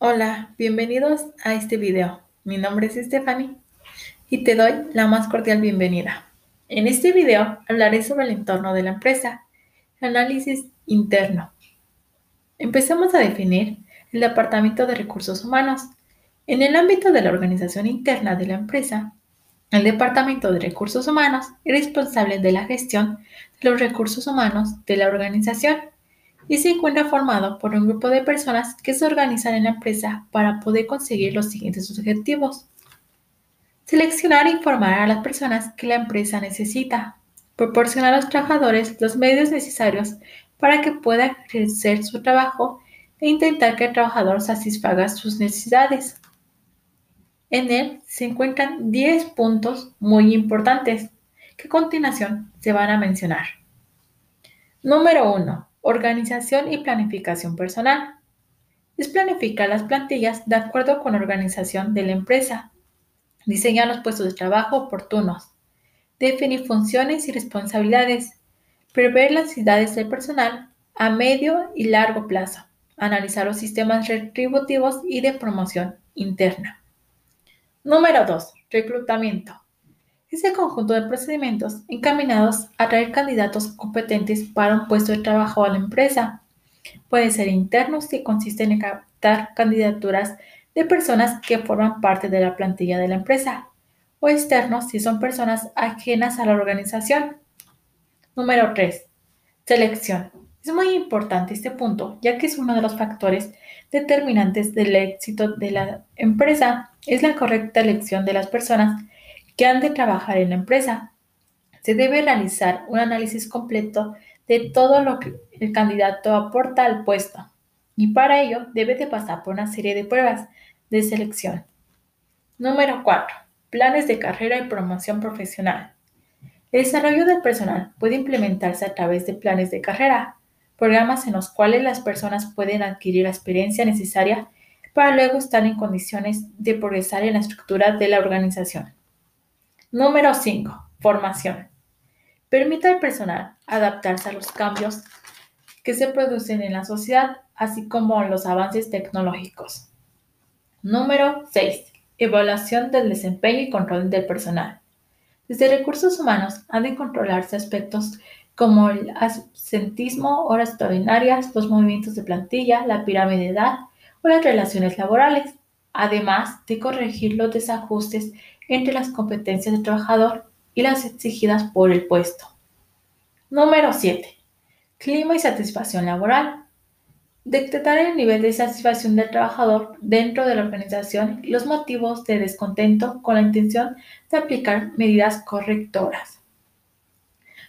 Hola, bienvenidos a este video. Mi nombre es Stephanie y te doy la más cordial bienvenida. En este video hablaré sobre el entorno de la empresa, análisis interno. Empezamos a definir el Departamento de Recursos Humanos. En el ámbito de la organización interna de la empresa, el Departamento de Recursos Humanos es responsable de la gestión de los recursos humanos de la organización y se encuentra formado por un grupo de personas que se organizan en la empresa para poder conseguir los siguientes objetivos. Seleccionar e informar a las personas que la empresa necesita. Proporcionar a los trabajadores los medios necesarios para que puedan ejercer su trabajo e intentar que el trabajador satisfaga sus necesidades. En él se encuentran 10 puntos muy importantes que a continuación se van a mencionar. Número 1. Organización y planificación personal. Es planificar las plantillas de acuerdo con la organización de la empresa. Diseñar los puestos de trabajo oportunos. Definir funciones y responsabilidades. Prever las necesidades del personal a medio y largo plazo. Analizar los sistemas retributivos y de promoción interna. Número 2. Reclutamiento es el conjunto de procedimientos encaminados a atraer candidatos competentes para un puesto de trabajo a la empresa. Puede ser interno si consisten en captar candidaturas de personas que forman parte de la plantilla de la empresa, o externo si son personas ajenas a la organización. Número 3. Selección. Es muy importante este punto, ya que es uno de los factores determinantes del éxito de la empresa. Es la correcta elección de las personas que han de trabajar en la empresa. Se debe realizar un análisis completo de todo lo que el candidato aporta al puesto y para ello debe de pasar por una serie de pruebas de selección. Número 4. Planes de carrera y promoción profesional. El desarrollo del personal puede implementarse a través de planes de carrera, programas en los cuales las personas pueden adquirir la experiencia necesaria para luego estar en condiciones de progresar en la estructura de la organización. Número 5. Formación. Permite al personal adaptarse a los cambios que se producen en la sociedad, así como los avances tecnológicos. Número 6. Evaluación del desempeño y control del personal. Desde recursos humanos han de controlarse aspectos como el absentismo, horas extraordinarias, los movimientos de plantilla, la pirámide de edad o las relaciones laborales, además de corregir los desajustes entre las competencias del trabajador y las exigidas por el puesto. Número 7. Clima y satisfacción laboral. Detectar el nivel de satisfacción del trabajador dentro de la organización y los motivos de descontento con la intención de aplicar medidas correctoras.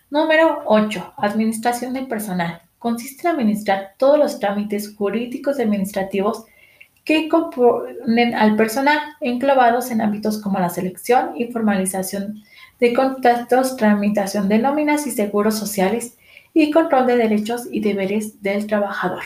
Número 8. Administración del personal. Consiste en administrar todos los trámites jurídicos y administrativos que componen al personal, englobados en ámbitos como la selección y formalización de contactos, tramitación de nóminas y seguros sociales y control de derechos y deberes del trabajador.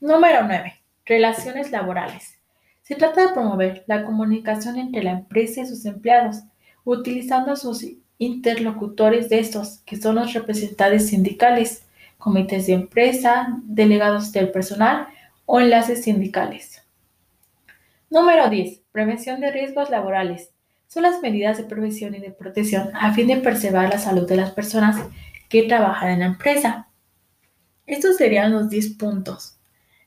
Número 9. Relaciones laborales. Se trata de promover la comunicación entre la empresa y sus empleados, utilizando sus interlocutores de estos, que son los representantes sindicales, comités de empresa, delegados del personal, o enlaces sindicales. Número 10. Prevención de riesgos laborales. Son las medidas de prevención y de protección a fin de preservar la salud de las personas que trabajan en la empresa. Estos serían los 10 puntos.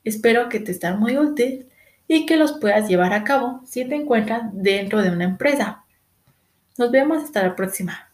Espero que te estén muy útil y que los puedas llevar a cabo si te encuentras dentro de una empresa. Nos vemos hasta la próxima.